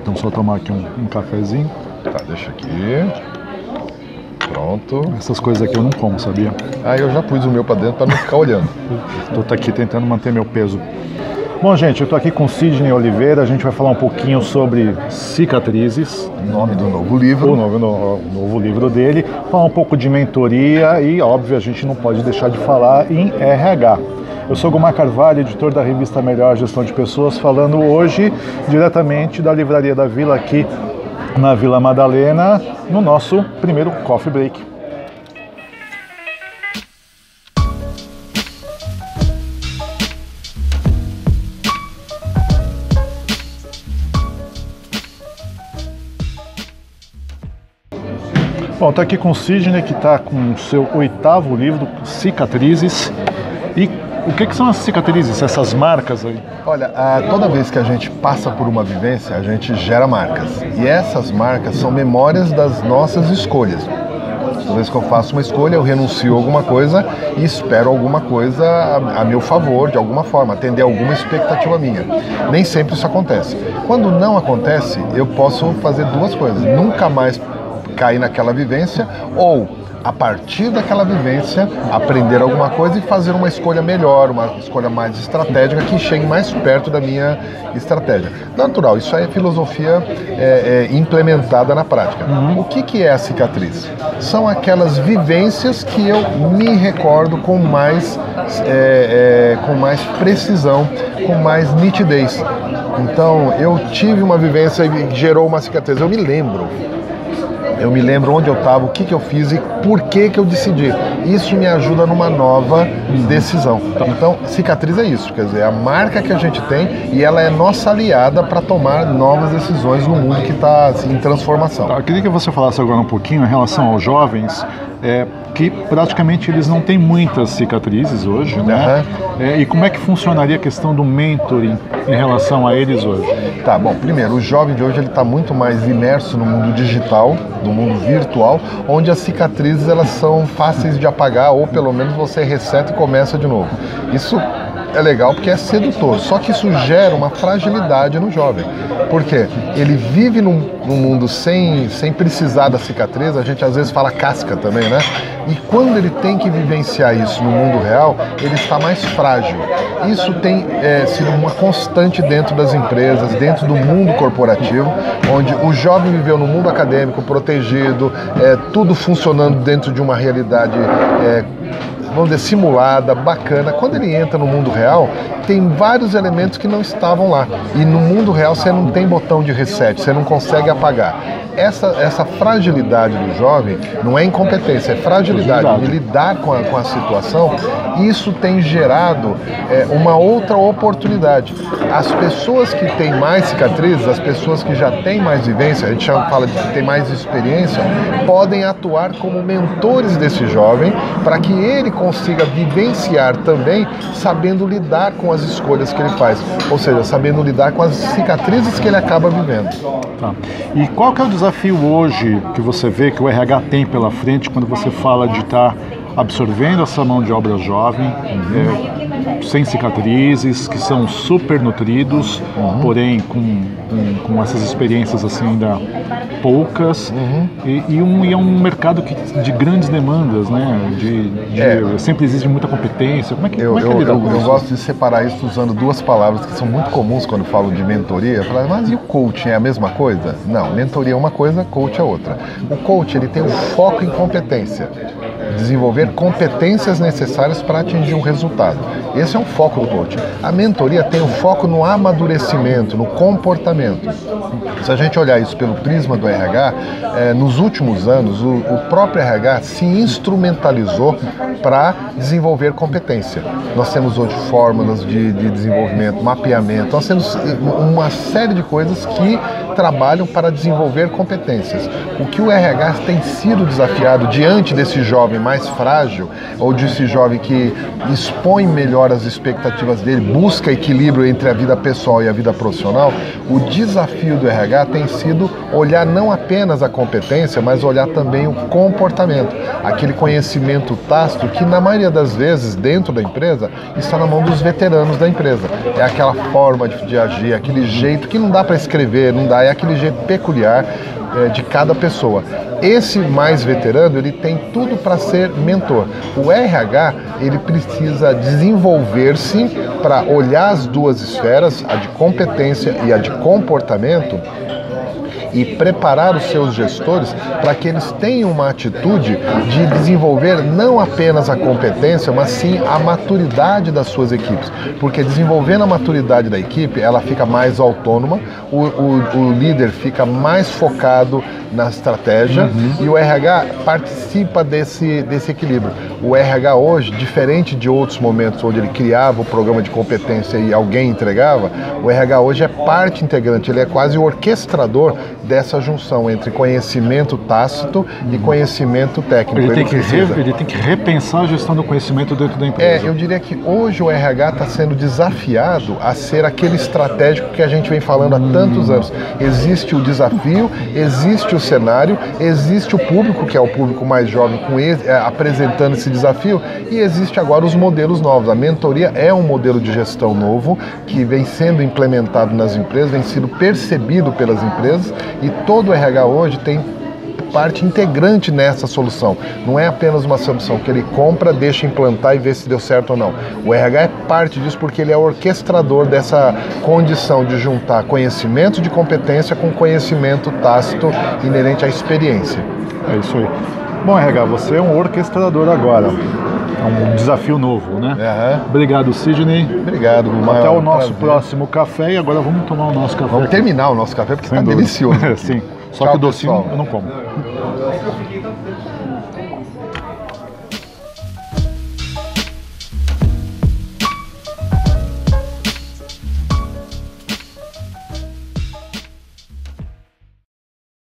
Então só tomar aqui um, um cafezinho. Tá, deixa aqui. Pronto. Essas coisas aqui eu não como, sabia? Ah, eu já pus o meu para dentro para não ficar olhando. Tô aqui tentando manter meu peso. Bom, gente, eu estou aqui com Sidney Oliveira. A gente vai falar um pouquinho sobre cicatrizes. Nome do novo livro. O novo, no, novo livro dele. Falar um pouco de mentoria e, óbvio, a gente não pode deixar de falar em RH. Eu sou Gomar Carvalho, editor da revista Melhor Gestão de Pessoas, falando hoje diretamente da Livraria da Vila aqui na Vila Madalena, no nosso primeiro Coffee Break. Bom, estou aqui com o Sidney, que está com o seu oitavo livro, Cicatrizes. E o que, que, são as cicatrizes, essas marcas aí? Olha, toda vez que a gente passa por uma vivência, a gente gera marcas. E essas marcas são memórias das nossas escolhas. Toda vez que eu faço uma escolha, eu renuncio a alguma coisa e espero alguma coisa a, a meu favor, de alguma forma, atender alguma expectativa minha. Nem sempre isso acontece. Quando não acontece, eu posso fazer duas coisas. Nunca mais cair naquela vivência ou a partir daquela vivência, aprender alguma coisa e fazer uma escolha melhor, uma escolha mais estratégica que chegue mais perto da minha estratégia. Natural, isso aí é filosofia é, é, implementada na prática. Uhum. O que, que é a cicatriz? São aquelas vivências que eu me recordo com mais, é, é com mais precisão, com mais nitidez. Então, eu tive uma vivência e gerou uma cicatriz. Eu me lembro eu me lembro onde eu estava, o que, que eu fiz e por que, que eu decidi. Isso me ajuda numa nova decisão. Então, cicatriz é isso, quer dizer, é a marca que a gente tem e ela é nossa aliada para tomar novas decisões no mundo que está assim, em transformação. Tá, eu queria que você falasse agora um pouquinho em relação aos jovens. É, que praticamente eles não têm muitas cicatrizes hoje, né? Uhum. É, e como é que funcionaria a questão do mentoring em relação a eles hoje? Tá, bom, primeiro, o jovem de hoje ele está muito mais imerso no mundo digital, no mundo virtual, onde as cicatrizes elas são fáceis de apagar ou pelo menos você reseta e começa de novo. Isso é legal porque é sedutor, só que isso gera uma fragilidade no jovem. Por quê? Ele vive num, num, mundo sem, sem precisar da cicatriz, a gente às vezes fala casca também, né? E quando ele tem que vivenciar isso no mundo real, ele está mais frágil. Isso tem é, sido uma constante dentro das empresas, dentro do mundo corporativo, onde o jovem viveu no mundo acadêmico protegido, é, tudo funcionando dentro de uma realidade é, vamos dizer, simulada, bacana. Quando ele entra no mundo real, tem vários elementos que não estavam lá. E no mundo real você não tem botão de reset, você não consegue apagar. Essa, essa fragilidade do jovem não é incompetência, é fragilidade de lidar com a, com a situação. Isso tem gerado é, uma outra oportunidade. As pessoas que têm mais cicatrizes, as pessoas que já têm mais vivência, a gente já fala de que tem mais experiência, podem atuar como mentores desse jovem para que ele consiga vivenciar também sabendo lidar com as escolhas que ele faz, ou seja, sabendo lidar com as cicatrizes que ele acaba vivendo. Tá. E qual que é o desafio hoje que você vê que o RH tem pela frente quando você fala de estar absorvendo essa mão de obra jovem, uhum. é, sem cicatrizes, que são super nutridos, uhum. porém com, com, com, essas experiências assim ainda poucas, uhum. e, e, um, e é um mercado que, de grandes demandas, né? De, de é. sempre exige muita competência. Como é que, eu, como é que eu, eu, eu gosto de separar isso usando duas palavras que são muito comuns quando falo de mentoria. Falar, mas e o coaching é a mesma coisa? Não, mentoria é uma coisa, coach é outra. O coach ele tem um foco em competência desenvolver competências necessárias para atingir um resultado. Esse é um foco do coaching. A mentoria tem o foco no amadurecimento, no comportamento. Se a gente olhar isso pelo prisma do RH, é, nos últimos anos o, o próprio RH se instrumentalizou para desenvolver competência. Nós temos hoje fórmulas de, de desenvolvimento, mapeamento, nós temos uma série de coisas que trabalham para desenvolver competências. O que o RH tem sido desafiado diante desse jovem mais frágil, ou desse jovem que expõe melhor as expectativas dele, busca equilíbrio entre a vida pessoal e a vida profissional, o desafio do RH tem sido olhar não apenas a competência, mas olhar também o comportamento, aquele conhecimento tácito que, na maioria das vezes, dentro da empresa, está na mão dos veteranos da empresa. É aquela forma de, de agir, aquele jeito que não dá para escrever, não dá é aquele jeito peculiar é, de cada pessoa. Esse mais veterano, ele tem tudo para ser mentor. O RH, ele precisa desenvolver-se para olhar as duas esferas, a de competência e a de comportamento, e preparar os seus gestores para que eles tenham uma atitude de desenvolver não apenas a competência, mas sim a maturidade das suas equipes. Porque desenvolvendo a maturidade da equipe, ela fica mais autônoma, o, o, o líder fica mais focado na estratégia uhum. e o RH participa desse, desse equilíbrio. O RH hoje, diferente de outros momentos onde ele criava o programa de competência e alguém entregava, o RH hoje é parte integrante, ele é quase o orquestrador dessa junção entre conhecimento tácito e uhum. conhecimento técnico. Ele, ele tem, que re, ele tem que repensar a gestão do conhecimento dentro da empresa. É, eu diria que hoje o RH está sendo desafiado a ser aquele estratégico que a gente vem falando há tantos hum. anos. Existe o desafio, existe o cenário, existe o público, que é o público mais jovem, com ele, é, apresentando esse desafio, e existe agora os modelos novos. A mentoria é um modelo de gestão novo que vem sendo implementado nas empresas, vem sendo percebido pelas empresas e todo o RH hoje tem parte integrante nessa solução. Não é apenas uma solução que ele compra, deixa implantar e vê se deu certo ou não. O RH é parte disso porque ele é orquestrador dessa condição de juntar conhecimento de competência com conhecimento tácito inerente à experiência. É isso aí. Bom, RH, você é um orquestrador agora. É um desafio novo, né? Uhum. Obrigado, Sidney. Obrigado, Gumar. Até o nosso prazer. próximo café e agora vamos tomar o nosso café. Vamos aqui. terminar o nosso café porque está delicioso. Sim. Só Tchau, que o docinho pessoal. eu não como.